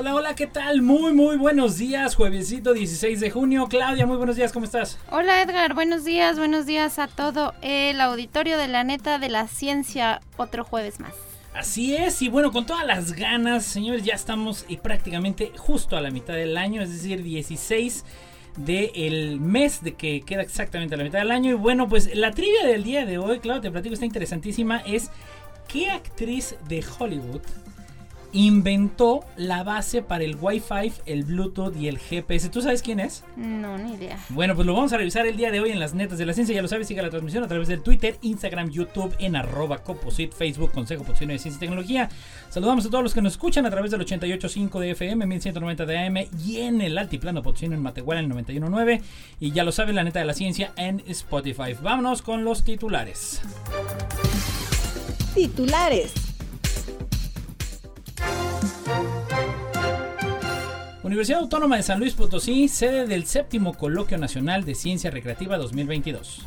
Hola, hola, ¿qué tal? Muy, muy buenos días, juevesito 16 de junio. Claudia, muy buenos días, ¿cómo estás? Hola Edgar, buenos días, buenos días a todo el auditorio de la neta de la ciencia, otro jueves más. Así es, y bueno, con todas las ganas, señores, ya estamos y prácticamente justo a la mitad del año, es decir, 16 del mes de que queda exactamente a la mitad del año. Y bueno, pues la trivia del día de hoy, claro, te platico, está interesantísima, es ¿qué actriz de Hollywood inventó la base para el Wi-Fi, el Bluetooth y el GPS. ¿Tú sabes quién es? No, ni idea. Bueno, pues lo vamos a revisar el día de hoy en las netas de la ciencia. Ya lo sabes, siga la transmisión a través del Twitter, Instagram, YouTube, en arroba Coposit, Facebook, Consejo Potosino de Ciencia y Tecnología. Saludamos a todos los que nos escuchan a través del 88.5 de FM, 1190 de AM y en el Altiplano Potosino en Matehuala en 91.9. Y ya lo saben, la neta de la ciencia en Spotify. Vámonos con los titulares. Titulares. Universidad Autónoma de San Luis Potosí, sede del séptimo Coloquio Nacional de Ciencia Recreativa 2022.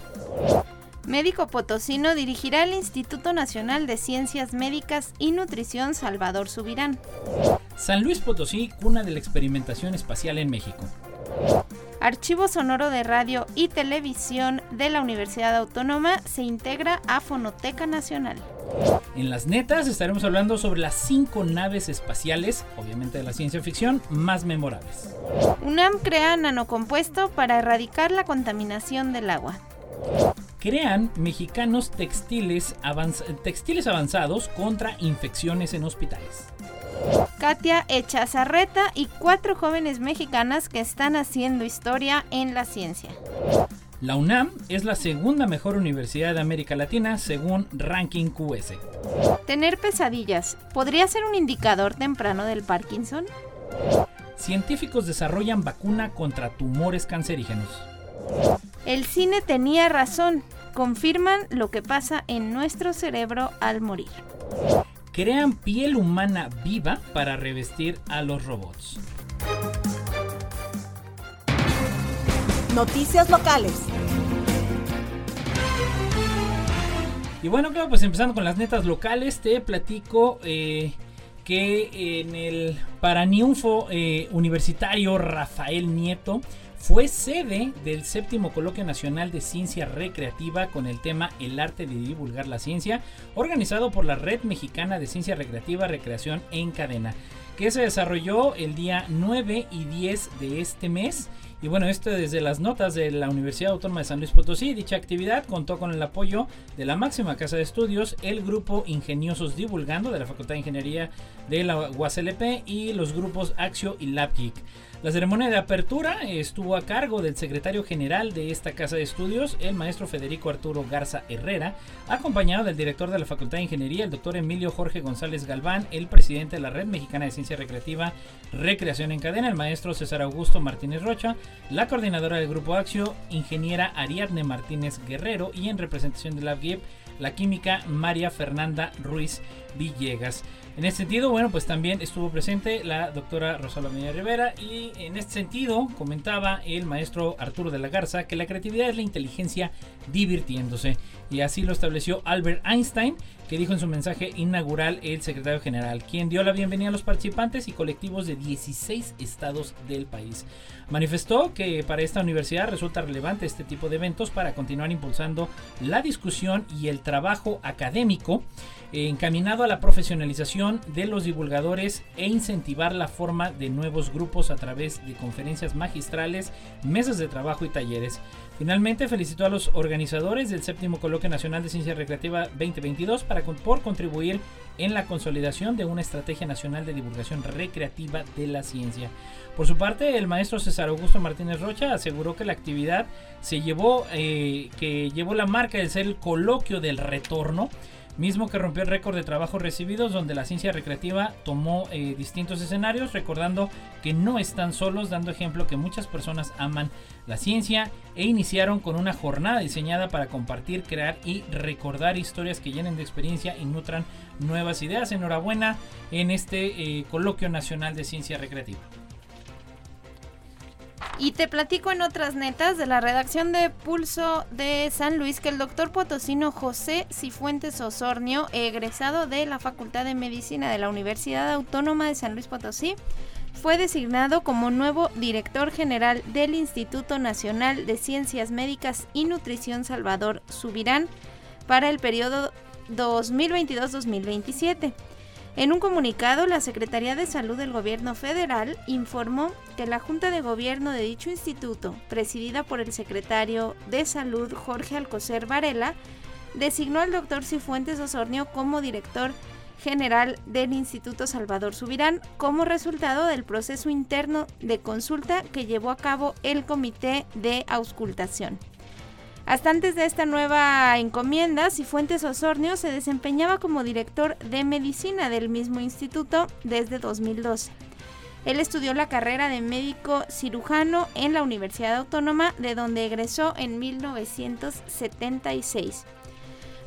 Médico potosino dirigirá el Instituto Nacional de Ciencias Médicas y Nutrición Salvador Subirán. San Luis Potosí, cuna de la experimentación espacial en México. Archivo Sonoro de Radio y Televisión de la Universidad Autónoma se integra a Fonoteca Nacional. En las netas estaremos hablando sobre las cinco naves espaciales, obviamente de la ciencia ficción, más memorables. UNAM crea nanocompuesto para erradicar la contaminación del agua. Crean mexicanos textiles, textiles avanzados contra infecciones en hospitales. Katia Echazarreta y cuatro jóvenes mexicanas que están haciendo historia en la ciencia. La UNAM es la segunda mejor universidad de América Latina según Ranking QS. Tener pesadillas podría ser un indicador temprano del Parkinson. Científicos desarrollan vacuna contra tumores cancerígenos. El cine tenía razón. Confirman lo que pasa en nuestro cerebro al morir. Crean piel humana viva para revestir a los robots. Noticias locales. Y bueno, claro, pues empezando con las netas locales, te platico eh, que en el Paraniunfo eh, Universitario Rafael Nieto fue sede del séptimo Coloquio Nacional de Ciencia Recreativa con el tema El arte de divulgar la ciencia, organizado por la Red Mexicana de Ciencia Recreativa Recreación en Cadena, que se desarrolló el día 9 y 10 de este mes y bueno, esto desde las notas de la Universidad Autónoma de San Luis Potosí. Dicha actividad contó con el apoyo de la máxima casa de estudios, el grupo Ingeniosos Divulgando de la Facultad de Ingeniería de la UASLP y los grupos Axio y LabGeek. La ceremonia de apertura estuvo a cargo del secretario general de esta casa de estudios, el maestro Federico Arturo Garza Herrera, acompañado del director de la Facultad de Ingeniería, el doctor Emilio Jorge González Galván, el presidente de la Red Mexicana de Ciencia Recreativa Recreación en Cadena, el maestro César Augusto Martínez Rocha, la coordinadora del Grupo Axio, ingeniera Ariadne Martínez Guerrero y en representación de LabGIP, la química María Fernanda Ruiz Villegas. En este sentido, bueno, pues también estuvo presente la doctora Rosalba Medina Rivera y en este sentido comentaba el maestro Arturo de la Garza que la creatividad es la inteligencia divirtiéndose y así lo estableció Albert Einstein que dijo en su mensaje inaugural el secretario general, quien dio la bienvenida a los participantes y colectivos de 16 estados del país. Manifestó que para esta universidad resulta relevante este tipo de eventos para continuar impulsando la discusión y el trabajo académico encaminado a la profesionalización de los divulgadores e incentivar la forma de nuevos grupos a través de conferencias magistrales, mesas de trabajo y talleres. Finalmente felicitó a los organizadores del séptimo Coloquio Nacional de Ciencia Recreativa 2022 para, por contribuir en la consolidación de una estrategia nacional de divulgación recreativa de la ciencia. Por su parte, el maestro César Augusto Martínez Rocha aseguró que la actividad se llevó, eh, que llevó la marca de ser el coloquio del retorno mismo que rompió el récord de trabajos recibidos donde la ciencia recreativa tomó eh, distintos escenarios, recordando que no están solos, dando ejemplo que muchas personas aman la ciencia e iniciaron con una jornada diseñada para compartir, crear y recordar historias que llenen de experiencia y nutran nuevas ideas. Enhorabuena en este eh, coloquio nacional de ciencia recreativa. Y te platico en otras netas de la redacción de Pulso de San Luis que el doctor potosino José Cifuentes Osornio, egresado de la Facultad de Medicina de la Universidad Autónoma de San Luis Potosí, fue designado como nuevo director general del Instituto Nacional de Ciencias Médicas y Nutrición Salvador Subirán para el periodo 2022-2027. En un comunicado, la Secretaría de Salud del Gobierno Federal informó que la Junta de Gobierno de dicho instituto, presidida por el secretario de Salud Jorge Alcocer Varela, designó al doctor Cifuentes Osornio como director general del Instituto Salvador Subirán como resultado del proceso interno de consulta que llevó a cabo el Comité de Auscultación. Hasta antes de esta nueva encomienda, Cifuentes Osornio se desempeñaba como director de medicina del mismo instituto desde 2012. Él estudió la carrera de médico cirujano en la Universidad Autónoma, de donde egresó en 1976.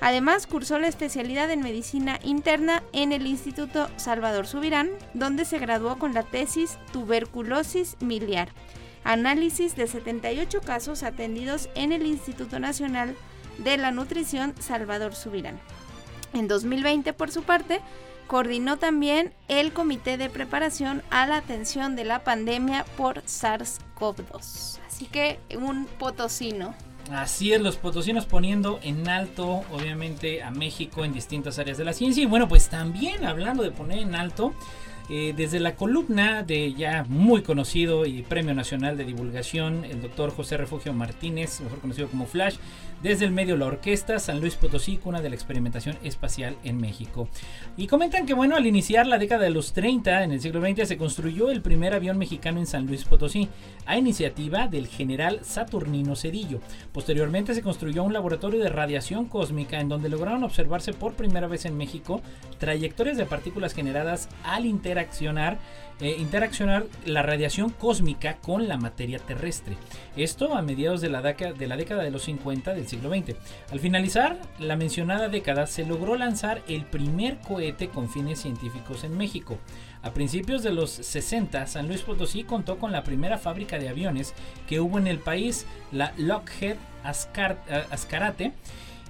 Además, cursó la especialidad en medicina interna en el Instituto Salvador Subirán, donde se graduó con la tesis Tuberculosis miliar análisis de 78 casos atendidos en el Instituto Nacional de la Nutrición Salvador Subirán. En 2020, por su parte, coordinó también el Comité de Preparación a la Atención de la Pandemia por SARS-CoV-2. Así que un potosino. Así es, los potosinos poniendo en alto, obviamente, a México en distintas áreas de la ciencia. Y bueno, pues también hablando de poner en alto, eh, desde la columna de ya muy conocido y Premio Nacional de Divulgación, el doctor José Refugio Martínez, mejor conocido como Flash, desde el medio La Orquesta, San Luis Potosí, cuna de la experimentación espacial en México. Y comentan que, bueno, al iniciar la década de los 30, en el siglo XX, se construyó el primer avión mexicano en San Luis Potosí, a iniciativa del general Saturnino Cedillo. Posteriormente se construyó un laboratorio de radiación cósmica en donde lograron observarse por primera vez en México trayectorias de partículas generadas al interaccionar eh, interaccionar la radiación cósmica con la materia terrestre. Esto a mediados de la, de la década de los 50 del siglo XX. Al finalizar la mencionada década se logró lanzar el primer cohete con fines científicos en México. A principios de los 60, San Luis Potosí contó con la primera fábrica de aviones que hubo en el país, la Lockheed Ascarate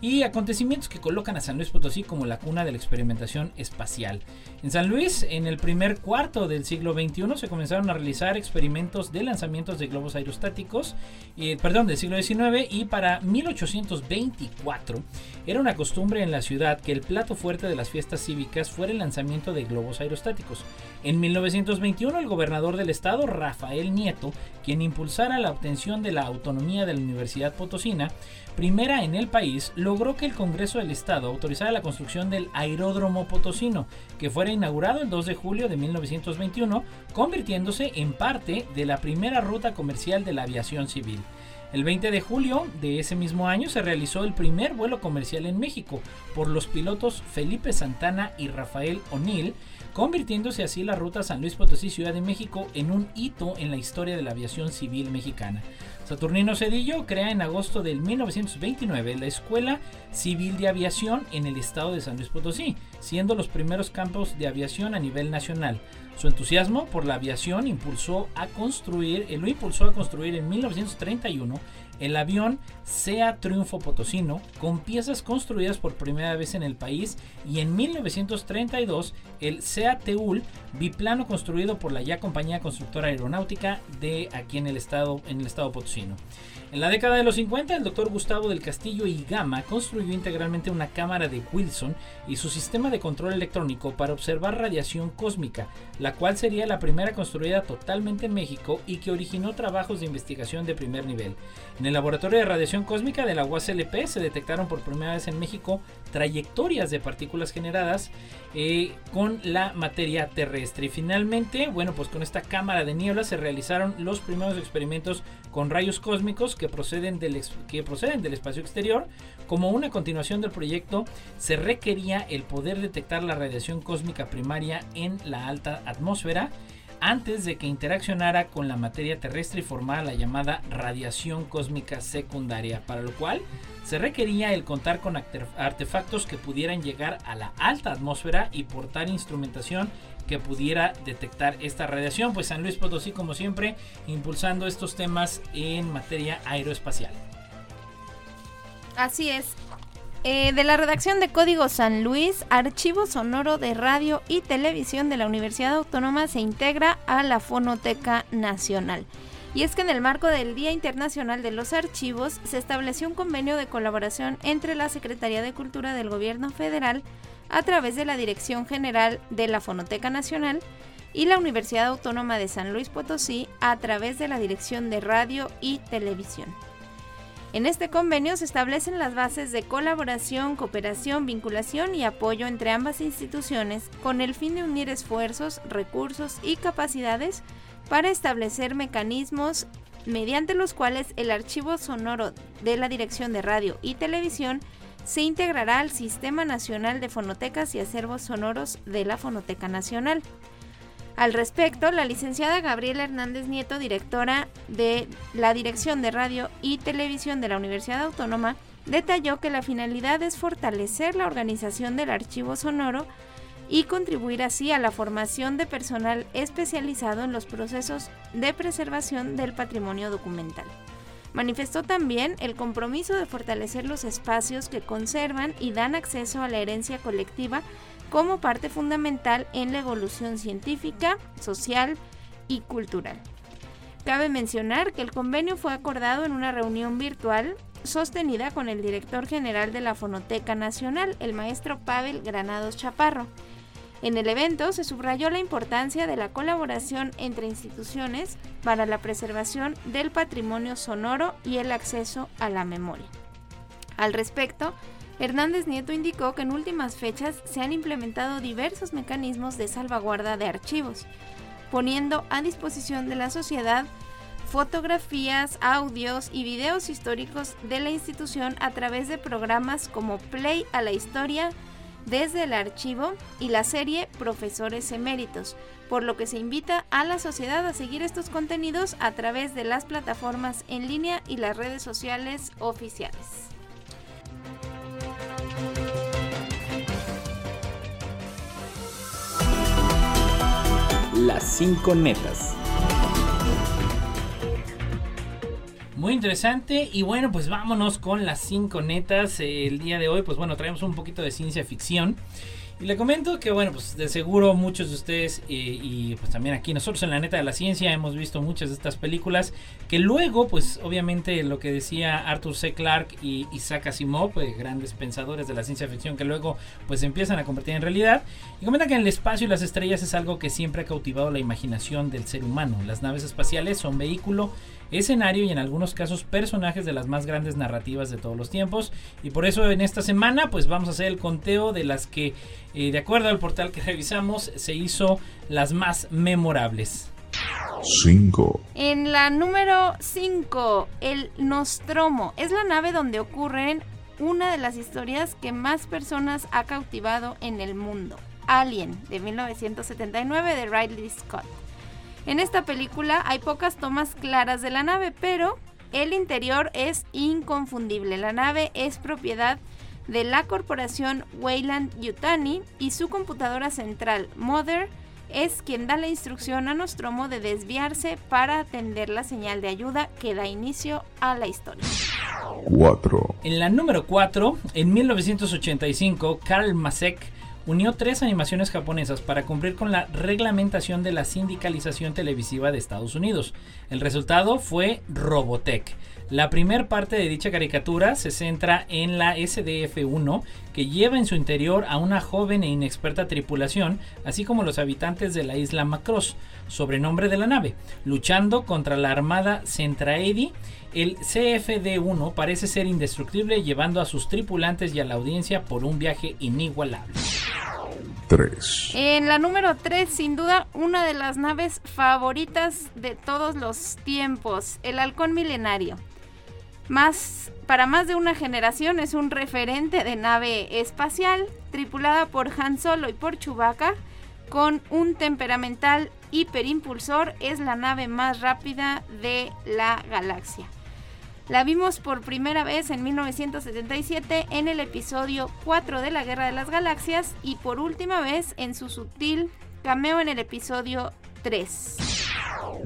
y acontecimientos que colocan a San Luis Potosí como la cuna de la experimentación espacial. En San Luis, en el primer cuarto del siglo XXI, se comenzaron a realizar experimentos de lanzamientos de globos aerostáticos, eh, perdón, del siglo XIX, y para 1824 era una costumbre en la ciudad que el plato fuerte de las fiestas cívicas fuera el lanzamiento de globos aerostáticos. En 1921, el gobernador del estado, Rafael Nieto, quien impulsara la obtención de la autonomía de la Universidad Potosina, primera en el país, logró que el Congreso del Estado autorizara la construcción del aeródromo potosino, que fuera inaugurado el 2 de julio de 1921, convirtiéndose en parte de la primera ruta comercial de la aviación civil. El 20 de julio de ese mismo año se realizó el primer vuelo comercial en México por los pilotos Felipe Santana y Rafael O'Neill, convirtiéndose así la ruta San Luis Potosí Ciudad de México en un hito en la historia de la aviación civil mexicana. Saturnino Cedillo crea en agosto del 1929 la Escuela Civil de Aviación en el estado de San Luis Potosí, siendo los primeros campos de aviación a nivel nacional. Su entusiasmo por la aviación impulsó a construir, eh, lo impulsó a construir en 1931 el avión Sea Triunfo Potosino, con piezas construidas por primera vez en el país, y en 1932 el Sea Teul, biplano construido por la ya compañía constructora aeronáutica de aquí en el estado, en el estado potosino. En la década de los 50, el doctor Gustavo del Castillo y Gama construyó integralmente una cámara de Wilson y su sistema de control electrónico para observar radiación cósmica, la cual sería la primera construida totalmente en México y que originó trabajos de investigación de primer nivel. En el laboratorio de radiación cósmica de la UASLP se detectaron por primera vez en México trayectorias de partículas generadas eh, con la materia terrestre. Y finalmente, bueno, pues con esta cámara de niebla se realizaron los primeros experimentos con rayos cósmicos que proceden del, que proceden del espacio exterior. Como una continuación del proyecto, se requería el poder detectar la radiación cósmica primaria en la alta atmósfera antes de que interaccionara con la materia terrestre y formara la llamada radiación cósmica secundaria, para lo cual se requería el contar con artefactos que pudieran llegar a la alta atmósfera y portar instrumentación que pudiera detectar esta radiación. Pues San Luis Potosí, como siempre, impulsando estos temas en materia aeroespacial. Así es. Eh, de la redacción de Código San Luis, Archivo Sonoro de Radio y Televisión de la Universidad Autónoma se integra a la Fonoteca Nacional. Y es que en el marco del Día Internacional de los Archivos se estableció un convenio de colaboración entre la Secretaría de Cultura del Gobierno Federal a través de la Dirección General de la Fonoteca Nacional y la Universidad Autónoma de San Luis Potosí a través de la Dirección de Radio y Televisión. En este convenio se establecen las bases de colaboración, cooperación, vinculación y apoyo entre ambas instituciones con el fin de unir esfuerzos, recursos y capacidades para establecer mecanismos mediante los cuales el archivo sonoro de la Dirección de Radio y Televisión se integrará al Sistema Nacional de Fonotecas y Acervos Sonoros de la Fonoteca Nacional. Al respecto, la licenciada Gabriela Hernández Nieto, directora de la Dirección de Radio y Televisión de la Universidad Autónoma, detalló que la finalidad es fortalecer la organización del archivo sonoro y contribuir así a la formación de personal especializado en los procesos de preservación del patrimonio documental. Manifestó también el compromiso de fortalecer los espacios que conservan y dan acceso a la herencia colectiva como parte fundamental en la evolución científica, social y cultural. Cabe mencionar que el convenio fue acordado en una reunión virtual sostenida con el director general de la Fonoteca Nacional, el maestro Pavel Granados Chaparro. En el evento se subrayó la importancia de la colaboración entre instituciones para la preservación del patrimonio sonoro y el acceso a la memoria. Al respecto, Hernández Nieto indicó que en últimas fechas se han implementado diversos mecanismos de salvaguarda de archivos, poniendo a disposición de la sociedad fotografías, audios y videos históricos de la institución a través de programas como Play a la Historia desde el archivo y la serie Profesores Eméritos, por lo que se invita a la sociedad a seguir estos contenidos a través de las plataformas en línea y las redes sociales oficiales. Las 5 netas. Muy interesante y bueno, pues vámonos con las 5 netas. El día de hoy, pues bueno, traemos un poquito de ciencia ficción. Y le comento que, bueno, pues de seguro muchos de ustedes eh, y pues también aquí nosotros en la neta de la ciencia hemos visto muchas de estas películas que luego, pues obviamente lo que decía Arthur C. Clarke y Isaac Asimov, pues, grandes pensadores de la ciencia ficción que luego pues empiezan a convertir en realidad. Y comenta que el espacio y las estrellas es algo que siempre ha cautivado la imaginación del ser humano. Las naves espaciales son vehículo escenario y en algunos casos personajes de las más grandes narrativas de todos los tiempos. Y por eso en esta semana pues vamos a hacer el conteo de las que, eh, de acuerdo al portal que revisamos, se hizo las más memorables. 5. En la número 5, el Nostromo. Es la nave donde ocurren una de las historias que más personas ha cautivado en el mundo. Alien, de 1979, de Riley Scott. En esta película hay pocas tomas claras de la nave, pero el interior es inconfundible. La nave es propiedad de la corporación Weyland Yutani y su computadora central, Mother, es quien da la instrucción a Nostromo de desviarse para atender la señal de ayuda que da inicio a la historia. 4. En la número 4, en 1985, Karl Masek unió tres animaciones japonesas para cumplir con la reglamentación de la sindicalización televisiva de Estados Unidos. El resultado fue Robotech. La primera parte de dicha caricatura se centra en la SDF-1, que lleva en su interior a una joven e inexperta tripulación, así como los habitantes de la isla Macross, sobrenombre de la nave, luchando contra la armada Centraedi. El CFD-1 parece ser indestructible, llevando a sus tripulantes y a la audiencia por un viaje inigualable. 3. En la número 3, sin duda, una de las naves favoritas de todos los tiempos, el Halcón Milenario. Para más de una generación es un referente de nave espacial, tripulada por Han Solo y por Chewbacca, con un temperamental hiperimpulsor, es la nave más rápida de la galaxia. La vimos por primera vez en 1977 en el episodio 4 de la Guerra de las Galaxias y por última vez en su sutil cameo en el episodio 3.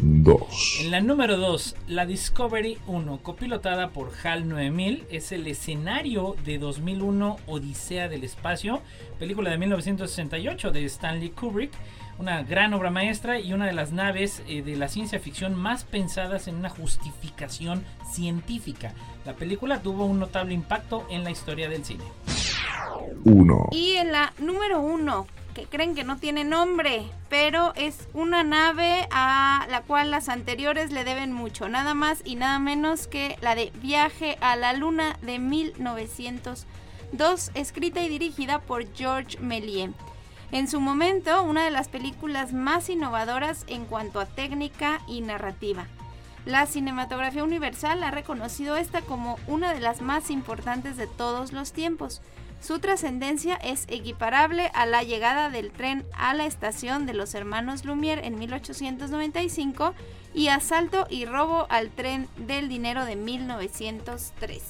2. En la número 2, la Discovery 1, copilotada por HAL 9000, es el escenario de 2001 Odisea del Espacio, película de 1968 de Stanley Kubrick, una gran obra maestra y una de las naves eh, de la ciencia ficción más pensadas en una justificación científica. La película tuvo un notable impacto en la historia del cine. 1. Y en la número 1, creen que no tiene nombre, pero es una nave a la cual las anteriores le deben mucho, nada más y nada menos que la de Viaje a la Luna de 1902, escrita y dirigida por George Méliès. En su momento, una de las películas más innovadoras en cuanto a técnica y narrativa. La cinematografía universal ha reconocido esta como una de las más importantes de todos los tiempos. Su trascendencia es equiparable a la llegada del tren a la estación de los hermanos Lumière en 1895 y asalto y robo al tren del dinero de 1903.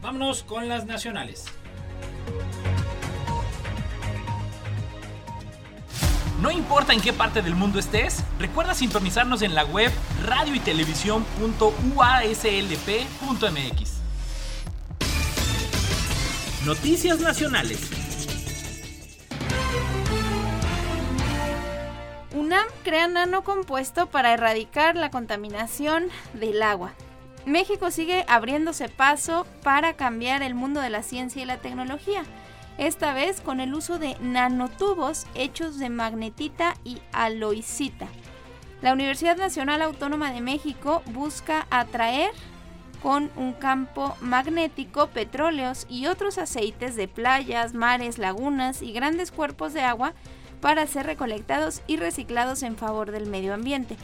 Vámonos con las nacionales. No importa en qué parte del mundo estés, recuerda sintonizarnos en la web radio y televisión.uaslp.mx. Noticias nacionales. UNAM crea nanocompuesto para erradicar la contaminación del agua. México sigue abriéndose paso para cambiar el mundo de la ciencia y la tecnología esta vez con el uso de nanotubos hechos de magnetita y aloicita. La Universidad Nacional Autónoma de México busca atraer con un campo magnético petróleos y otros aceites de playas, mares, lagunas y grandes cuerpos de agua para ser recolectados y reciclados en favor del medio ambiente.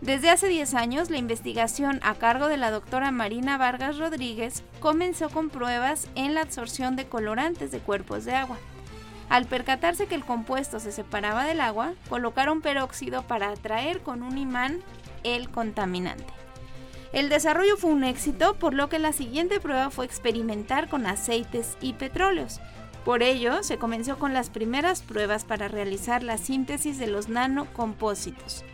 Desde hace 10 años, la investigación a cargo de la doctora Marina Vargas Rodríguez comenzó con pruebas en la absorción de colorantes de cuerpos de agua. Al percatarse que el compuesto se separaba del agua, colocaron peróxido para atraer con un imán el contaminante. El desarrollo fue un éxito, por lo que la siguiente prueba fue experimentar con aceites y petróleos. Por ello, se comenzó con las primeras pruebas para realizar la síntesis de los nanocompósitos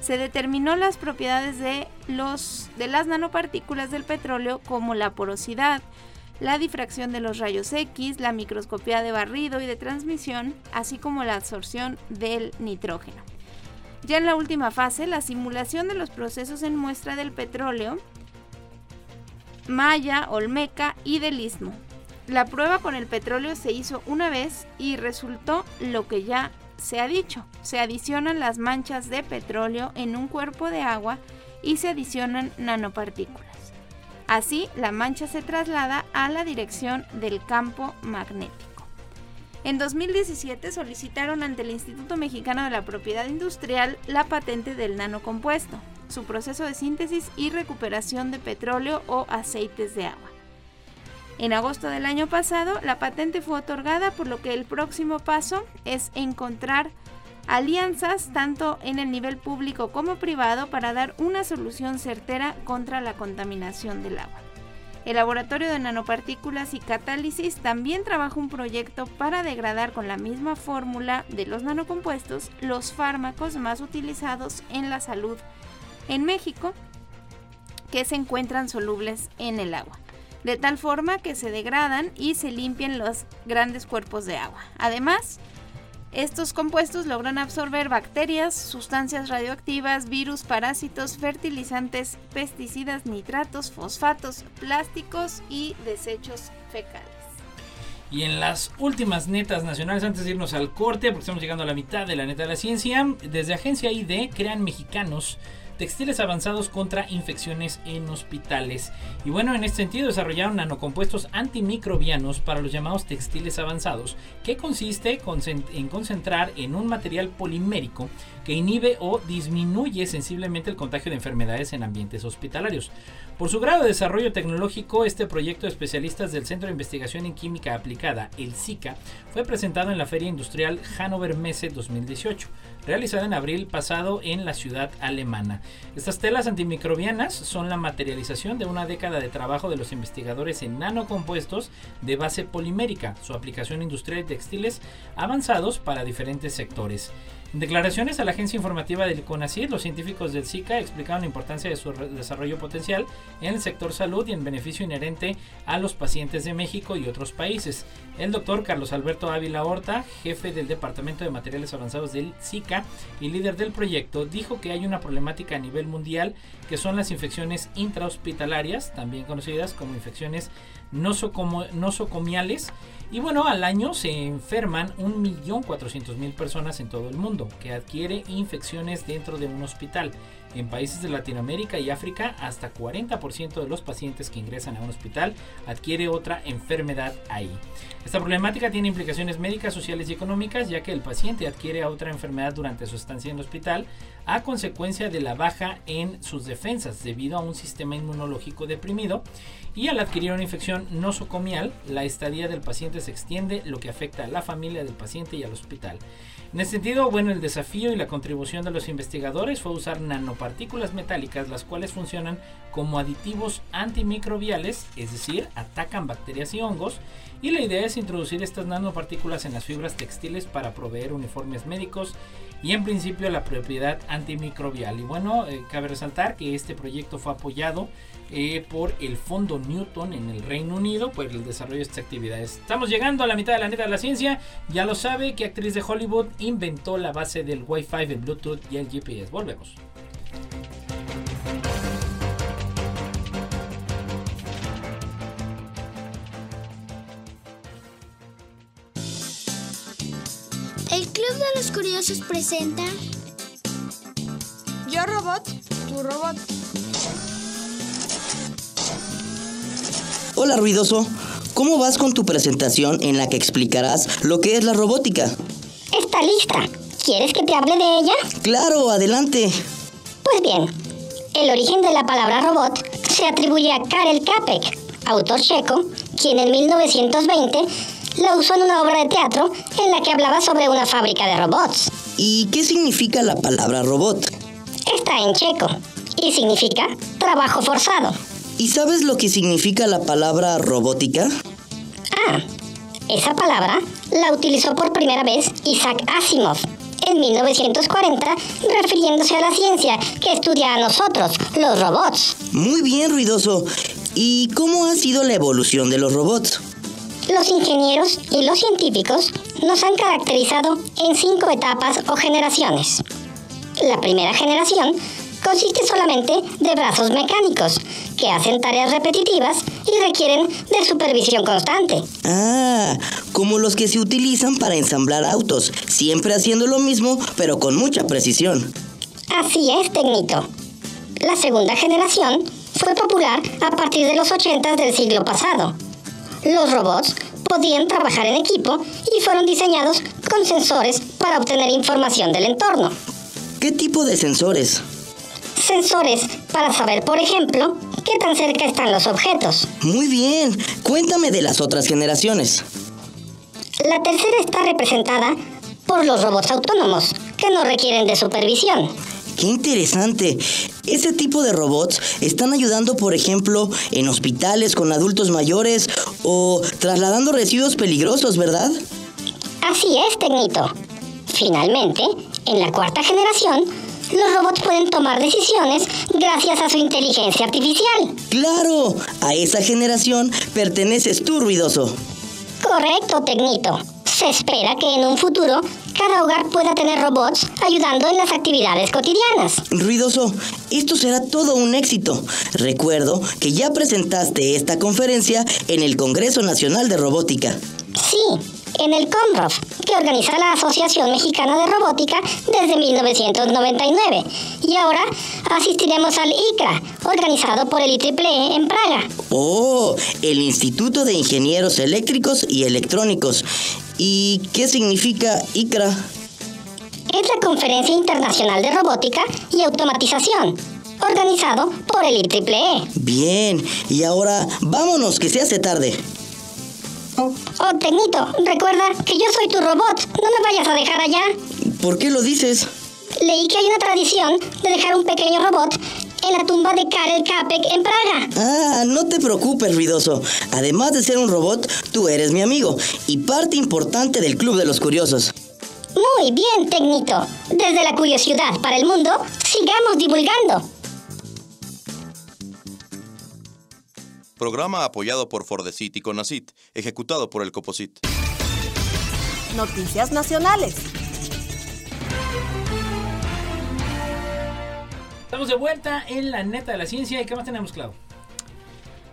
se determinó las propiedades de, los, de las nanopartículas del petróleo como la porosidad, la difracción de los rayos X, la microscopía de barrido y de transmisión, así como la absorción del nitrógeno. Ya en la última fase, la simulación de los procesos en muestra del petróleo, Maya, Olmeca y del Istmo. La prueba con el petróleo se hizo una vez y resultó lo que ya se ha dicho, se adicionan las manchas de petróleo en un cuerpo de agua y se adicionan nanopartículas. Así, la mancha se traslada a la dirección del campo magnético. En 2017 solicitaron ante el Instituto Mexicano de la Propiedad Industrial la patente del nanocompuesto, su proceso de síntesis y recuperación de petróleo o aceites de agua. En agosto del año pasado, la patente fue otorgada, por lo que el próximo paso es encontrar alianzas tanto en el nivel público como privado para dar una solución certera contra la contaminación del agua. El laboratorio de nanopartículas y catálisis también trabaja un proyecto para degradar con la misma fórmula de los nanocompuestos los fármacos más utilizados en la salud en México que se encuentran solubles en el agua de tal forma que se degradan y se limpian los grandes cuerpos de agua. Además, estos compuestos logran absorber bacterias, sustancias radioactivas, virus, parásitos, fertilizantes, pesticidas, nitratos, fosfatos, plásticos y desechos fecales. Y en las últimas netas nacionales, antes de irnos al corte, porque estamos llegando a la mitad de la neta de la ciencia, desde Agencia ID crean mexicanos textiles avanzados contra infecciones en hospitales. Y bueno, en este sentido desarrollaron nanocompuestos antimicrobianos para los llamados textiles avanzados, que consiste en concentrar en un material polimérico que inhibe o disminuye sensiblemente el contagio de enfermedades en ambientes hospitalarios. Por su grado de desarrollo tecnológico, este proyecto de especialistas del Centro de Investigación en Química Aplicada, el SICA, fue presentado en la Feria Industrial Hannover Messe 2018 realizada en abril pasado en la ciudad alemana. Estas telas antimicrobianas son la materialización de una década de trabajo de los investigadores en nanocompuestos de base polimérica, su aplicación industrial y textiles avanzados para diferentes sectores. En declaraciones a la agencia informativa del CONACYT, los científicos del SICA explicaron la importancia de su desarrollo potencial en el sector salud y en beneficio inherente a los pacientes de México y otros países. El doctor Carlos Alberto Ávila Horta, jefe del Departamento de Materiales Avanzados del SICA y líder del proyecto, dijo que hay una problemática a nivel mundial que son las infecciones intrahospitalarias, también conocidas como infecciones nosocomiales. Y bueno, al año se enferman 1.400.000 personas en todo el que adquiere infecciones dentro de un hospital. En países de Latinoamérica y África, hasta 40% de los pacientes que ingresan a un hospital adquiere otra enfermedad ahí. Esta problemática tiene implicaciones médicas, sociales y económicas, ya que el paciente adquiere otra enfermedad durante su estancia en el hospital a consecuencia de la baja en sus defensas debido a un sistema inmunológico deprimido y al adquirir una infección nosocomial, la estadía del paciente se extiende, lo que afecta a la familia del paciente y al hospital. En ese sentido, bueno, el desafío y la contribución de los investigadores fue usar nanopartículas metálicas, las cuales funcionan como aditivos antimicrobiales, es decir, atacan bacterias y hongos, y la idea es introducir estas nanopartículas en las fibras textiles para proveer uniformes médicos y en principio la propiedad antimicrobial. Y bueno, eh, cabe resaltar que este proyecto fue apoyado eh, por el Fondo Newton en el Reino Unido por el desarrollo de estas actividades. Estamos llegando a la mitad de la neta de la ciencia. Ya lo sabe que actriz de Hollywood inventó la base del Wi-Fi, el Bluetooth y el GPS. Volvemos. El Club de los Curiosos presenta Yo Robot, tu robot. Hola ruidoso, ¿cómo vas con tu presentación en la que explicarás lo que es la robótica? Está lista. ¿Quieres que te hable de ella? Claro, adelante. Pues bien, el origen de la palabra robot se atribuye a Karel Capek, autor checo, quien en 1920 la usó en una obra de teatro en la que hablaba sobre una fábrica de robots. ¿Y qué significa la palabra robot? Está en checo y significa trabajo forzado. ¿Y sabes lo que significa la palabra robótica? Ah, esa palabra la utilizó por primera vez Isaac Asimov en 1940, refiriéndose a la ciencia que estudia a nosotros, los robots. Muy bien, ruidoso. ¿Y cómo ha sido la evolución de los robots? Los ingenieros y los científicos nos han caracterizado en cinco etapas o generaciones. La primera generación consiste solamente de brazos mecánicos que hacen tareas repetitivas y requieren de supervisión constante. Ah, como los que se utilizan para ensamblar autos, siempre haciendo lo mismo, pero con mucha precisión. Así es, Tecnito. La segunda generación fue popular a partir de los 80 del siglo pasado. Los robots podían trabajar en equipo y fueron diseñados con sensores para obtener información del entorno. ¿Qué tipo de sensores? Sensores para saber, por ejemplo, qué tan cerca están los objetos. Muy bien, cuéntame de las otras generaciones. La tercera está representada por los robots autónomos, que no requieren de supervisión. Qué interesante. Ese tipo de robots están ayudando, por ejemplo, en hospitales con adultos mayores o trasladando residuos peligrosos, ¿verdad? Así es, Tecnito. Finalmente, en la cuarta generación, los robots pueden tomar decisiones gracias a su inteligencia artificial. Claro, a esa generación perteneces tú, ruidoso. Correcto, Tecnito. Se espera que en un futuro cada hogar pueda tener robots ayudando en las actividades cotidianas. Ruidoso, esto será todo un éxito. Recuerdo que ya presentaste esta conferencia en el Congreso Nacional de Robótica. Sí, en el CONROF, que organiza la Asociación Mexicana de Robótica desde 1999. Y ahora asistiremos al ICRA, organizado por el IEEE en Praga. Oh, el Instituto de Ingenieros Eléctricos y Electrónicos. ¿Y qué significa ICRA? Es la Conferencia Internacional de Robótica y Automatización, organizado por el IEEE. Bien, y ahora vámonos, que se hace tarde. Oh, Tecnito, recuerda que yo soy tu robot. No me vayas a dejar allá. ¿Por qué lo dices? Leí que hay una tradición de dejar un pequeño robot en la tumba de Karel Capek en Praga. Ah, no te preocupes, ruidoso. Además de ser un robot, tú eres mi amigo y parte importante del Club de los Curiosos. Muy bien, Tecnito. Desde la curiosidad para el mundo, sigamos divulgando. Programa apoyado por Fordecit y Conacit, ejecutado por el Coposit. Noticias nacionales. Estamos de vuelta en la neta de la ciencia. ¿Y qué más tenemos, Clau?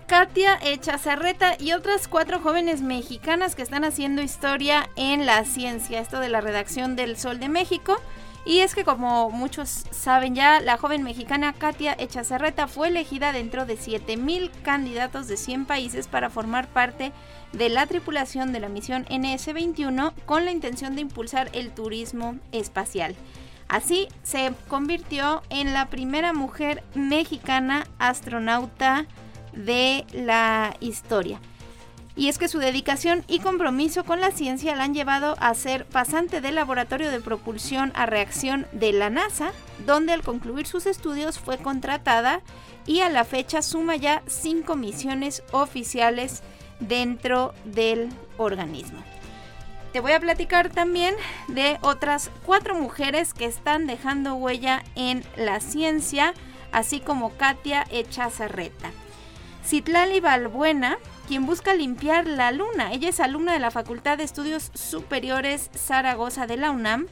Katia Echazarreta y otras cuatro jóvenes mexicanas que están haciendo historia en la ciencia. Esto de la redacción del Sol de México. Y es que como muchos saben ya, la joven mexicana Katia Echazarreta fue elegida dentro de 7.000 candidatos de 100 países para formar parte de la tripulación de la misión NS-21 con la intención de impulsar el turismo espacial. Así se convirtió en la primera mujer mexicana astronauta de la historia. Y es que su dedicación y compromiso con la ciencia la han llevado a ser pasante del laboratorio de propulsión a reacción de la NASA, donde al concluir sus estudios fue contratada y a la fecha suma ya cinco misiones oficiales dentro del organismo. Te voy a platicar también de otras cuatro mujeres que están dejando huella en la ciencia, así como Katia Echazarreta. Citlali Balbuena, quien busca limpiar la luna. Ella es alumna de la Facultad de Estudios Superiores Zaragoza de la UNAM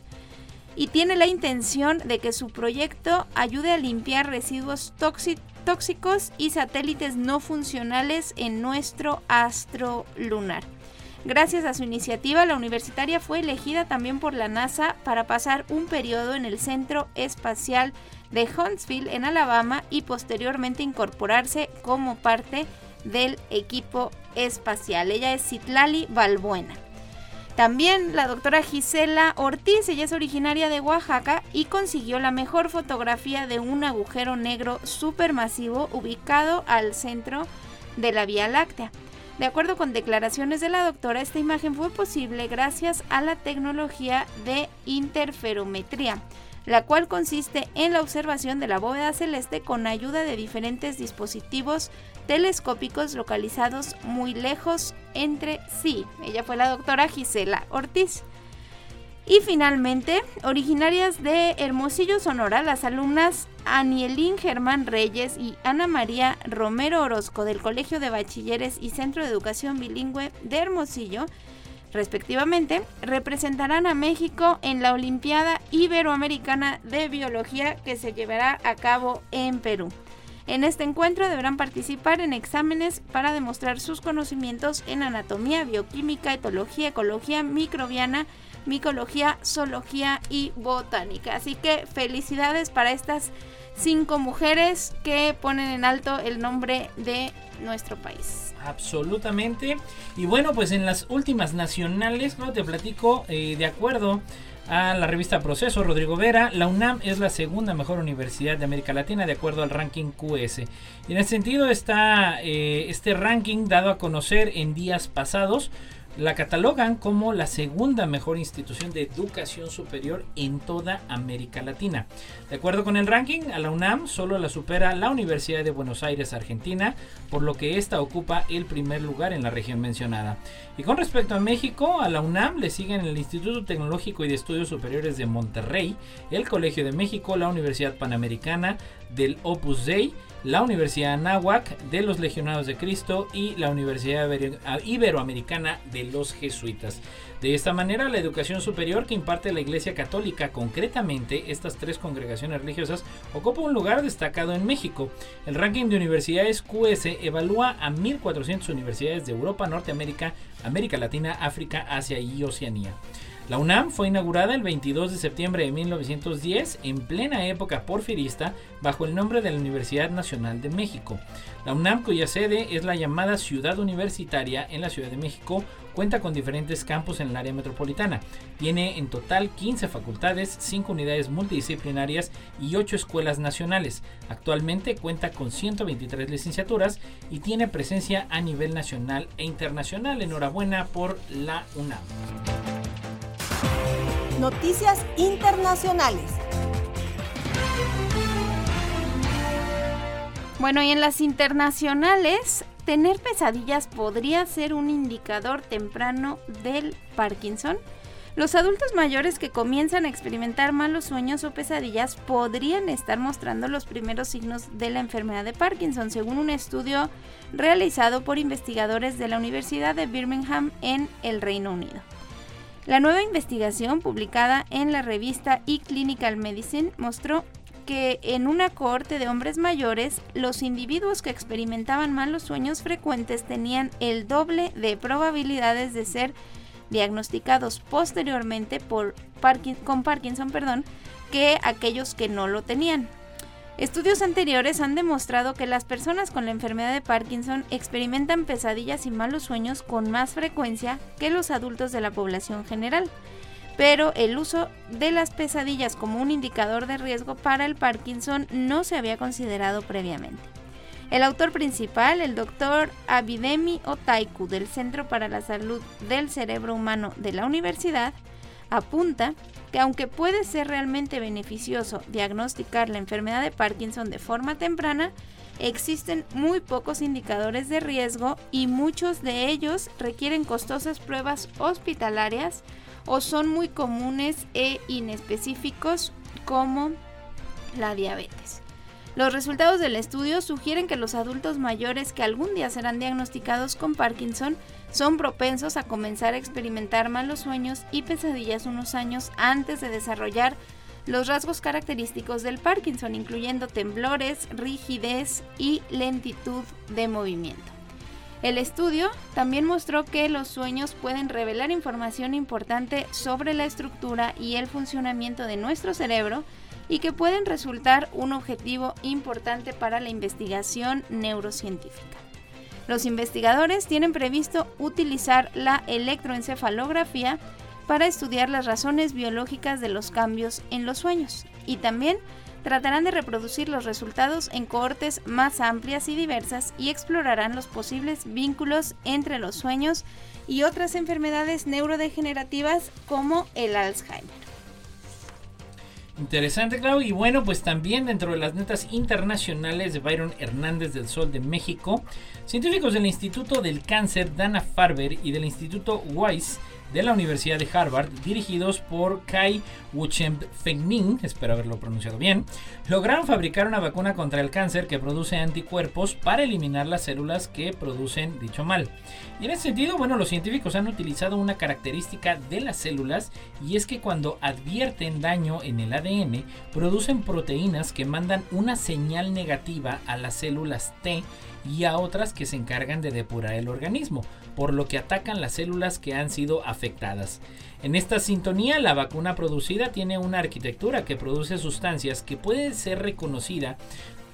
y tiene la intención de que su proyecto ayude a limpiar residuos tóxicos y satélites no funcionales en nuestro astro lunar. Gracias a su iniciativa, la universitaria fue elegida también por la NASA para pasar un periodo en el Centro Espacial de Huntsville, en Alabama, y posteriormente incorporarse como parte del equipo espacial. Ella es Citlali Balbuena. También la doctora Gisela Ortiz, ella es originaria de Oaxaca y consiguió la mejor fotografía de un agujero negro supermasivo ubicado al centro de la Vía Láctea. De acuerdo con declaraciones de la doctora, esta imagen fue posible gracias a la tecnología de interferometría, la cual consiste en la observación de la bóveda celeste con ayuda de diferentes dispositivos telescópicos localizados muy lejos entre sí. Ella fue la doctora Gisela Ortiz. Y finalmente, originarias de Hermosillo, Sonora, las alumnas Anielín Germán Reyes y Ana María Romero Orozco del Colegio de Bachilleres y Centro de Educación Bilingüe de Hermosillo, respectivamente, representarán a México en la Olimpiada Iberoamericana de Biología que se llevará a cabo en Perú. En este encuentro deberán participar en exámenes para demostrar sus conocimientos en anatomía, bioquímica, etología, ecología microbiana, micología, zoología y botánica. Así que felicidades para estas cinco mujeres que ponen en alto el nombre de nuestro país. Absolutamente. Y bueno, pues en las últimas nacionales, ¿no? Te platico, eh, de acuerdo a la revista Proceso, Rodrigo Vera, la UNAM es la segunda mejor universidad de América Latina de acuerdo al ranking QS. Y en ese sentido está eh, este ranking dado a conocer en días pasados la catalogan como la segunda mejor institución de educación superior en toda América Latina. De acuerdo con el ranking, a la UNAM solo la supera la Universidad de Buenos Aires, Argentina, por lo que esta ocupa el primer lugar en la región mencionada. Y con respecto a México, a la UNAM le siguen el Instituto Tecnológico y de Estudios Superiores de Monterrey, el Colegio de México, la Universidad Panamericana del Opus Dei, la Universidad Anáhuac de los Legionados de Cristo y la Universidad Iberoamericana de los Jesuitas. De esta manera, la educación superior que imparte la Iglesia Católica, concretamente estas tres congregaciones religiosas, ocupa un lugar destacado en México. El ranking de universidades QS evalúa a 1.400 universidades de Europa, Norteamérica, América Latina, África, Asia y Oceanía. La UNAM fue inaugurada el 22 de septiembre de 1910 en plena época porfirista bajo el nombre de la Universidad Nacional de México. La UNAM, cuya sede es la llamada Ciudad Universitaria en la Ciudad de México, cuenta con diferentes campus en el área metropolitana. Tiene en total 15 facultades, 5 unidades multidisciplinarias y 8 escuelas nacionales. Actualmente cuenta con 123 licenciaturas y tiene presencia a nivel nacional e internacional. Enhorabuena por la UNAM. Noticias internacionales. Bueno, y en las internacionales, tener pesadillas podría ser un indicador temprano del Parkinson. Los adultos mayores que comienzan a experimentar malos sueños o pesadillas podrían estar mostrando los primeros signos de la enfermedad de Parkinson, según un estudio realizado por investigadores de la Universidad de Birmingham en el Reino Unido. La nueva investigación publicada en la revista eClinical Medicine mostró que en una cohorte de hombres mayores, los individuos que experimentaban malos sueños frecuentes tenían el doble de probabilidades de ser diagnosticados posteriormente por con Parkinson que aquellos que no lo tenían. Estudios anteriores han demostrado que las personas con la enfermedad de Parkinson experimentan pesadillas y malos sueños con más frecuencia que los adultos de la población general, pero el uso de las pesadillas como un indicador de riesgo para el Parkinson no se había considerado previamente. El autor principal, el doctor Abidemi Otaiku del Centro para la Salud del Cerebro Humano de la Universidad, apunta que aunque puede ser realmente beneficioso diagnosticar la enfermedad de Parkinson de forma temprana, existen muy pocos indicadores de riesgo y muchos de ellos requieren costosas pruebas hospitalarias o son muy comunes e inespecíficos como la diabetes. Los resultados del estudio sugieren que los adultos mayores que algún día serán diagnosticados con Parkinson son propensos a comenzar a experimentar malos sueños y pesadillas unos años antes de desarrollar los rasgos característicos del Parkinson, incluyendo temblores, rigidez y lentitud de movimiento. El estudio también mostró que los sueños pueden revelar información importante sobre la estructura y el funcionamiento de nuestro cerebro y que pueden resultar un objetivo importante para la investigación neurocientífica. Los investigadores tienen previsto utilizar la electroencefalografía para estudiar las razones biológicas de los cambios en los sueños y también tratarán de reproducir los resultados en cohortes más amplias y diversas y explorarán los posibles vínculos entre los sueños y otras enfermedades neurodegenerativas como el Alzheimer. Interesante, claro. Y bueno, pues también dentro de las netas internacionales de Byron Hernández del Sol de México, científicos del Instituto del Cáncer Dana Farber y del Instituto Weiss de la Universidad de Harvard, dirigidos por Kai Wuchen-Fengning, espero haberlo pronunciado bien, lograron fabricar una vacuna contra el cáncer que produce anticuerpos para eliminar las células que producen dicho mal. Y en ese sentido, bueno, los científicos han utilizado una característica de las células y es que cuando advierten daño en el ADN, producen proteínas que mandan una señal negativa a las células T y a otras que se encargan de depurar el organismo, por lo que atacan las células que han sido afectadas. En esta sintonía, la vacuna producida tiene una arquitectura que produce sustancias que pueden ser reconocida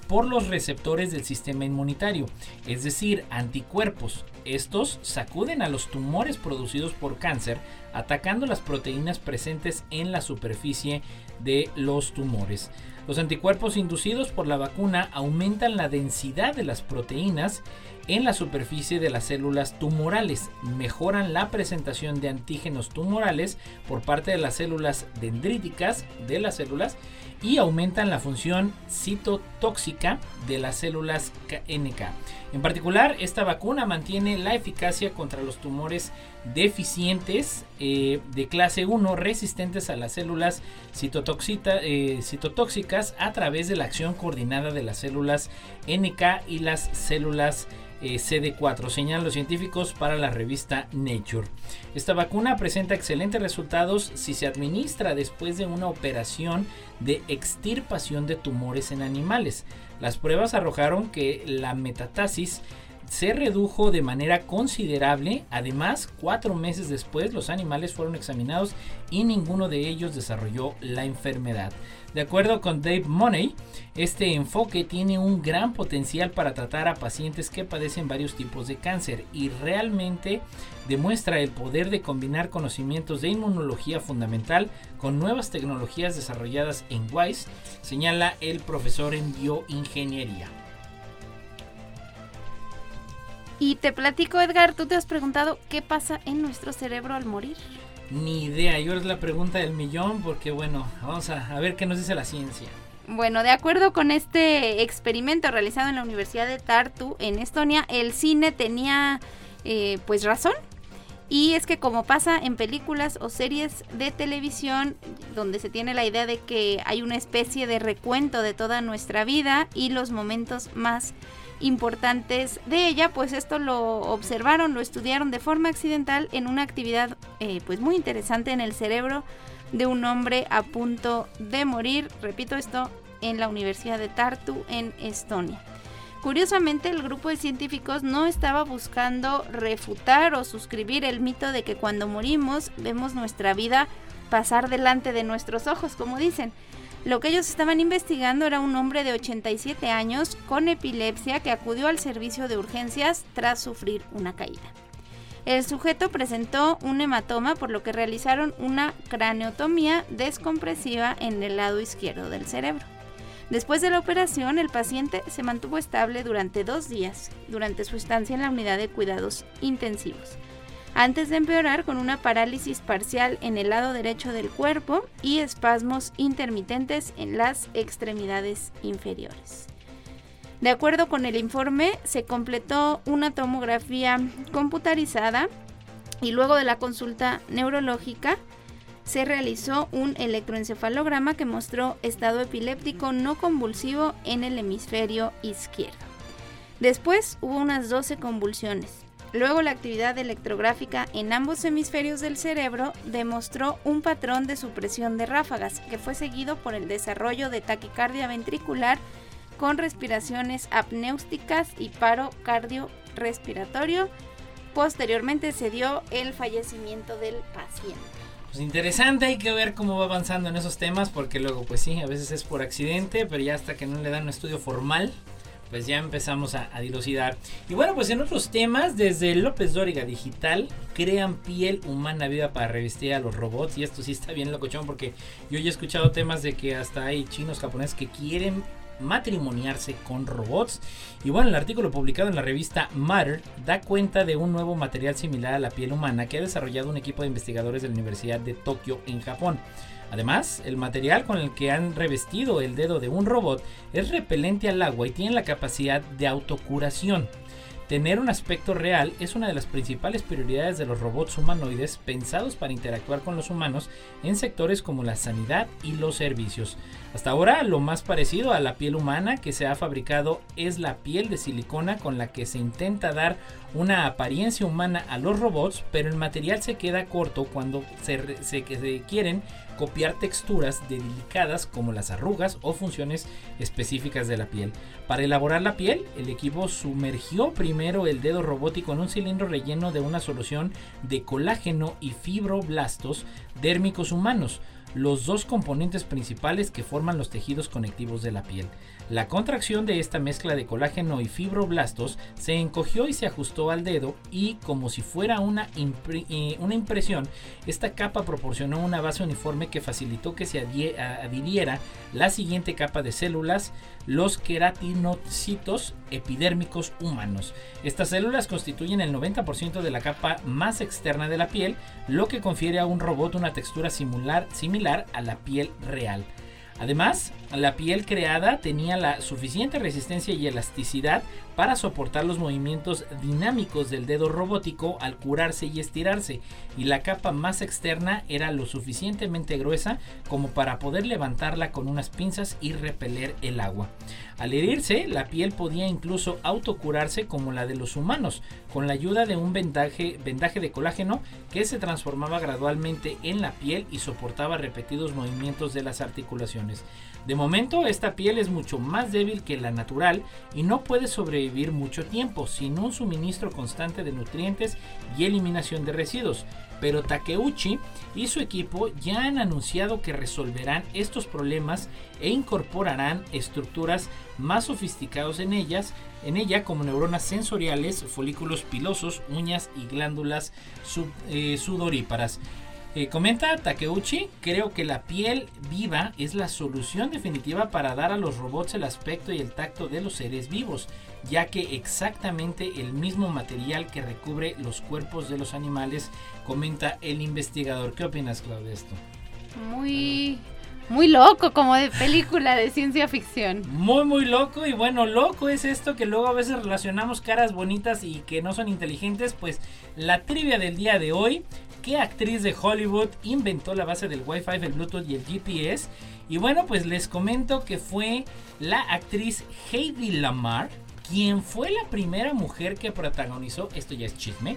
por los receptores del sistema inmunitario, es decir, anticuerpos. Estos sacuden a los tumores producidos por cáncer, atacando las proteínas presentes en la superficie de los tumores. Los anticuerpos inducidos por la vacuna aumentan la densidad de las proteínas en la superficie de las células tumorales, mejoran la presentación de antígenos tumorales por parte de las células dendríticas de las células y aumentan la función citotóxica de las células NK. En particular, esta vacuna mantiene la eficacia contra los tumores deficientes eh, de clase 1 resistentes a las células eh, citotóxicas a través de la acción coordinada de las células NK y las células eh, CD4, señalan los científicos para la revista Nature. Esta vacuna presenta excelentes resultados si se administra después de una operación de extirpación de tumores en animales. Las pruebas arrojaron que la metatasis se redujo de manera considerable. Además, cuatro meses después los animales fueron examinados y ninguno de ellos desarrolló la enfermedad. De acuerdo con Dave Money, este enfoque tiene un gran potencial para tratar a pacientes que padecen varios tipos de cáncer y realmente demuestra el poder de combinar conocimientos de inmunología fundamental con nuevas tecnologías desarrolladas en WISE, señala el profesor en bioingeniería. Y te platico, Edgar, tú te has preguntado qué pasa en nuestro cerebro al morir. Ni idea, yo es la pregunta del millón porque bueno, vamos a, ver qué nos dice la ciencia. Bueno, de acuerdo con este experimento realizado en la Universidad de Tartu, en Estonia, el cine tenía eh, pues razón. Y es que como pasa en películas o series de televisión, donde se tiene la idea de que hay una especie de recuento de toda nuestra vida y los momentos más importantes de ella, pues esto lo observaron, lo estudiaron de forma accidental en una actividad eh, pues muy interesante en el cerebro de un hombre a punto de morir, repito esto, en la Universidad de Tartu en Estonia. Curiosamente, el grupo de científicos no estaba buscando refutar o suscribir el mito de que cuando morimos vemos nuestra vida pasar delante de nuestros ojos, como dicen, lo que ellos estaban investigando era un hombre de 87 años con epilepsia que acudió al servicio de urgencias tras sufrir una caída. El sujeto presentó un hematoma por lo que realizaron una craneotomía descompresiva en el lado izquierdo del cerebro. Después de la operación, el paciente se mantuvo estable durante dos días durante su estancia en la unidad de cuidados intensivos antes de empeorar con una parálisis parcial en el lado derecho del cuerpo y espasmos intermitentes en las extremidades inferiores. De acuerdo con el informe, se completó una tomografía computarizada y luego de la consulta neurológica se realizó un electroencefalograma que mostró estado epiléptico no convulsivo en el hemisferio izquierdo. Después hubo unas 12 convulsiones. Luego la actividad electrográfica en ambos hemisferios del cerebro demostró un patrón de supresión de ráfagas que fue seguido por el desarrollo de taquicardia ventricular con respiraciones apnéusticas y paro cardiorrespiratorio. Posteriormente se dio el fallecimiento del paciente. Pues interesante, hay que ver cómo va avanzando en esos temas porque luego pues sí, a veces es por accidente, pero ya hasta que no le dan un estudio formal pues ya empezamos a, dilucidar. Y bueno, pues en otros temas, desde López Dóriga Digital, crean piel humana viva para revestir a los robots. Y esto sí está bien locochón porque yo ya he escuchado temas de que hasta hay chinos japoneses que quieren matrimoniarse con robots. Y bueno, el artículo publicado en la revista Matter da cuenta de un nuevo material similar a la piel humana que ha desarrollado un equipo de investigadores de la Universidad de Tokio en Japón. Además, el material con el que han revestido el dedo de un robot es repelente al agua y tiene la capacidad de autocuración. Tener un aspecto real es una de las principales prioridades de los robots humanoides pensados para interactuar con los humanos en sectores como la sanidad y los servicios. Hasta ahora lo más parecido a la piel humana que se ha fabricado es la piel de silicona con la que se intenta dar una apariencia humana a los robots, pero el material se queda corto cuando se, se, quieren copiar texturas delicadas como las arrugas o funciones específicas de la piel. Para elaborar la piel, el equipo sumergió primero el dedo robótico en un cilindro relleno de una solución de colágeno y fibroblastos dérmicos humanos, los dos componentes principales que forman los tejidos conectivos de la piel. La contracción de esta mezcla de colágeno y fibroblastos se encogió y se ajustó al dedo y como si fuera una, eh, una impresión, esta capa proporcionó una base uniforme que facilitó que se adhiriera la siguiente capa de células, los queratinocitos epidérmicos humanos. Estas células constituyen el 90% de la capa más externa de la piel, lo que confiere a un robot una textura similar, similar a la piel real. Además, la piel creada tenía la suficiente resistencia y elasticidad para soportar los movimientos dinámicos del dedo robótico al curarse y estirarse, y la capa más externa era lo suficientemente gruesa como para poder levantarla con unas pinzas y repeler el agua. Al herirse, la piel podía incluso autocurarse como la de los humanos, con la ayuda de un vendaje, vendaje de colágeno que se transformaba gradualmente en la piel y soportaba repetidos movimientos de las articulaciones. De momento, esta piel es mucho más débil que la natural y no puede sobrevivir mucho tiempo sin un suministro constante de nutrientes y eliminación de residuos. Pero Takeuchi y su equipo ya han anunciado que resolverán estos problemas e incorporarán estructuras más sofisticadas en ellas, en ella como neuronas sensoriales, folículos pilosos, uñas y glándulas eh, sudoríparas. Eh, comenta Takeuchi, creo que la piel viva es la solución definitiva para dar a los robots el aspecto y el tacto de los seres vivos, ya que exactamente el mismo material que recubre los cuerpos de los animales, comenta el investigador. ¿Qué opinas, Claudia, de esto? Muy muy loco, como de película de ciencia ficción. Muy, muy loco. Y bueno, loco es esto que luego a veces relacionamos caras bonitas y que no son inteligentes. Pues la trivia del día de hoy qué actriz de Hollywood inventó la base del Wi-Fi, el Bluetooth y el GPS. Y bueno, pues les comento que fue la actriz Heidi Lamar, quien fue la primera mujer que protagonizó, esto ya es chisme,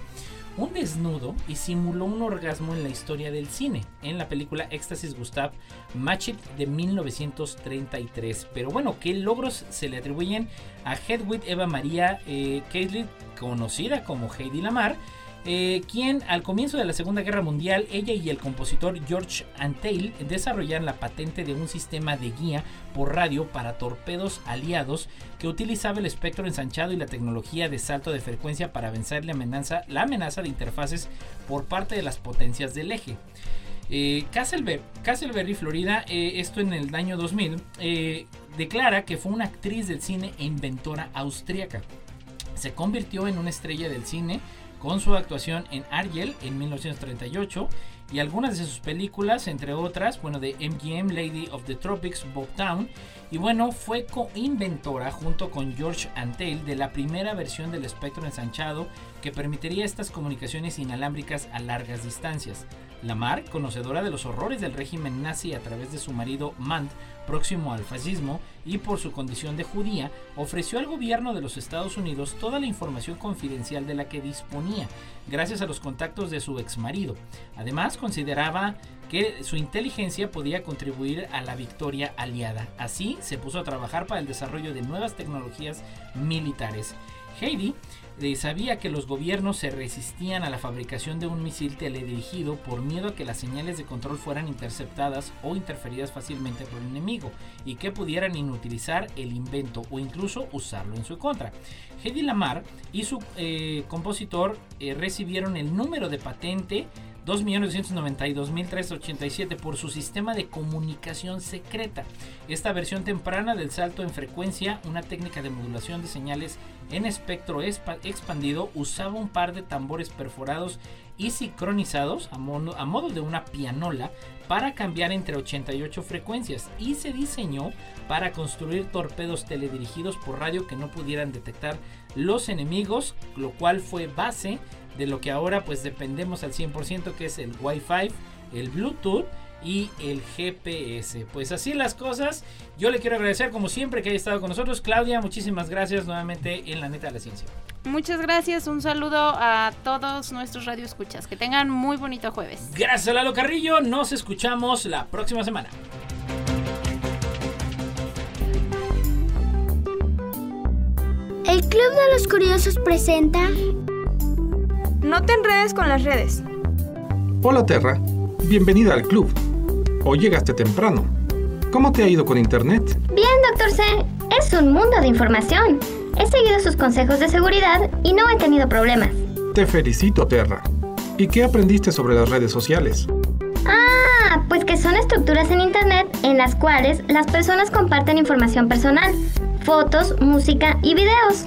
un desnudo y simuló un orgasmo en la historia del cine, en la película Éxtasis Gustav Machit de 1933. Pero bueno, ¿qué logros se le atribuyen a Hedwig Eva María eh, conocida como Heidi Lamar? Eh, quien al comienzo de la Segunda Guerra Mundial, ella y el compositor George Antheil desarrollaron la patente de un sistema de guía por radio para torpedos aliados que utilizaba el espectro ensanchado y la tecnología de salto de frecuencia para vencer la amenaza, la amenaza de interfaces por parte de las potencias del eje. Eh, Castleberry, Florida, eh, esto en el año 2000, declara que fue una actriz del cine e inventora austríaca. Se convirtió en una estrella del cine con su actuación en Ariel en 1938 y algunas de sus películas, entre otras, bueno, de MGM, Lady of the Tropics, Bob Town, y bueno, fue coinventora junto con George Antheil de la primera versión del espectro ensanchado que permitiría estas comunicaciones inalámbricas a largas distancias. Lamar, conocedora de los horrores del régimen nazi a través de su marido Mant, próximo al fascismo, y por su condición de judía, ofreció al gobierno de los Estados Unidos toda la información confidencial de la que disponía, gracias a los contactos de su ex marido. Además, consideraba que su inteligencia podía contribuir a la victoria aliada. Así, se puso a trabajar para el desarrollo de nuevas tecnologías militares. Heidi sabía que los gobiernos se resistían a la fabricación de un misil teledirigido por miedo a que las señales de control fueran interceptadas o interferidas fácilmente por el enemigo y que pudieran inutilizar el invento o incluso usarlo en su contra. Hedy Lamar y su eh, compositor eh, recibieron el número de patente 2.292.387 por su sistema de comunicación secreta. Esta versión temprana del salto en frecuencia, una técnica de modulación de señales en espectro expandido, usaba un par de tambores perforados y sincronizados a modo, a modo de una pianola para cambiar entre 88 frecuencias y se diseñó para construir torpedos teledirigidos por radio que no pudieran detectar los enemigos, lo cual fue base de lo que ahora pues dependemos al 100% que es el Wi-Fi, el Bluetooth y el GPS. Pues así las cosas. Yo le quiero agradecer como siempre que haya estado con nosotros. Claudia, muchísimas gracias nuevamente en la neta de la ciencia. Muchas gracias, un saludo a todos nuestros radioescuchas. Que tengan muy bonito jueves. Gracias a Lalo Carrillo, nos escuchamos la próxima semana. El Club de los Curiosos presenta no te enredes con las redes. Hola Terra, bienvenida al club. Hoy llegaste temprano. ¿Cómo te ha ido con internet? Bien, doctor C. Es un mundo de información. He seguido sus consejos de seguridad y no he tenido problemas. Te felicito, Terra. ¿Y qué aprendiste sobre las redes sociales? Ah, pues que son estructuras en Internet en las cuales las personas comparten información personal, fotos, música y videos.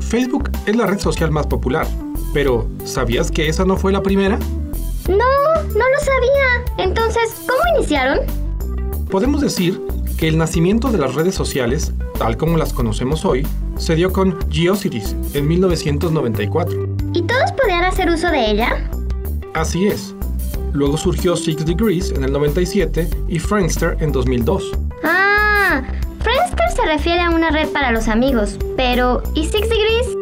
Facebook es la red social más popular pero, ¿sabías que esa no fue la primera? No, no lo sabía. Entonces, ¿cómo iniciaron? Podemos decir que el nacimiento de las redes sociales, tal como las conocemos hoy, se dio con GeoCities en 1994. ¿Y todos podían hacer uso de ella? Así es. Luego surgió Six Degrees en el 97 y Friendster en 2002. Ah, Friendster se refiere a una red para los amigos, pero ¿y Six Degrees?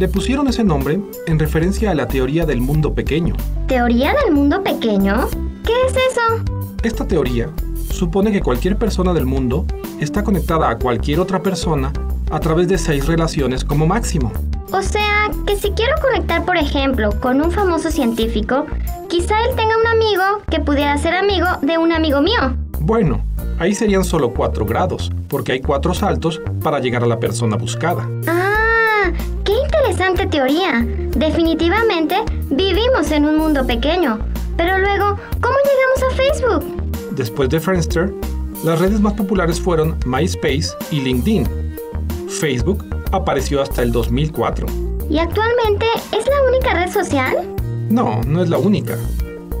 Le pusieron ese nombre en referencia a la teoría del mundo pequeño. ¿Teoría del mundo pequeño? ¿Qué es eso? Esta teoría supone que cualquier persona del mundo está conectada a cualquier otra persona a través de seis relaciones como máximo. O sea, que si quiero conectar, por ejemplo, con un famoso científico, quizá él tenga un amigo que pudiera ser amigo de un amigo mío. Bueno, ahí serían solo cuatro grados, porque hay cuatro saltos para llegar a la persona buscada. Ah, interesante teoría. Definitivamente vivimos en un mundo pequeño. Pero luego, ¿cómo llegamos a Facebook? Después de Friendster, las redes más populares fueron MySpace y LinkedIn. Facebook apareció hasta el 2004. ¿Y actualmente es la única red social? No, no es la única.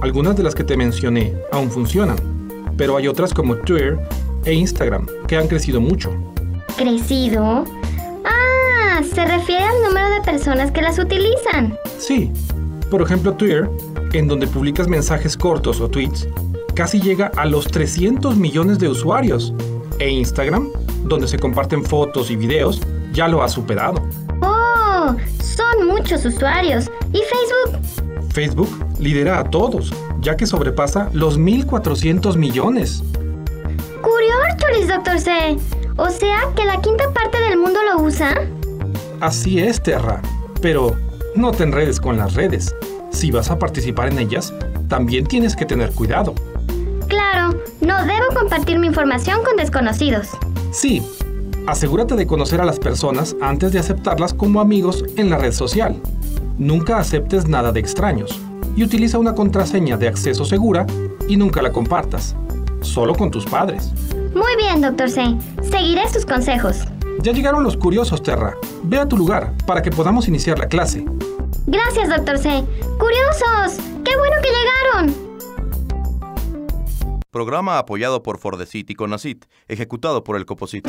Algunas de las que te mencioné aún funcionan, pero hay otras como Twitter e Instagram que han crecido mucho. ¿Crecido? Se refiere al número de personas que las utilizan. Sí, por ejemplo Twitter, en donde publicas mensajes cortos o tweets, casi llega a los 300 millones de usuarios. E Instagram, donde se comparten fotos y videos, ya lo ha superado. ¡Oh! Son muchos usuarios. ¿Y Facebook? Facebook lidera a todos, ya que sobrepasa los 1.400 millones. ¡Curiórcholis, doctor C! O sea que la quinta parte del mundo lo usa. Así es, Terra. Pero no te enredes con las redes. Si vas a participar en ellas, también tienes que tener cuidado. Claro, no debo compartir mi información con desconocidos. Sí, asegúrate de conocer a las personas antes de aceptarlas como amigos en la red social. Nunca aceptes nada de extraños y utiliza una contraseña de acceso segura y nunca la compartas, solo con tus padres. Muy bien, doctor C. Seguiré sus consejos. Ya llegaron los curiosos, Terra. Ve a tu lugar para que podamos iniciar la clase. Gracias, doctor C. ¡Curiosos! ¡Qué bueno que llegaron! Programa apoyado por Fordecit y Conacit, ejecutado por el Coposit.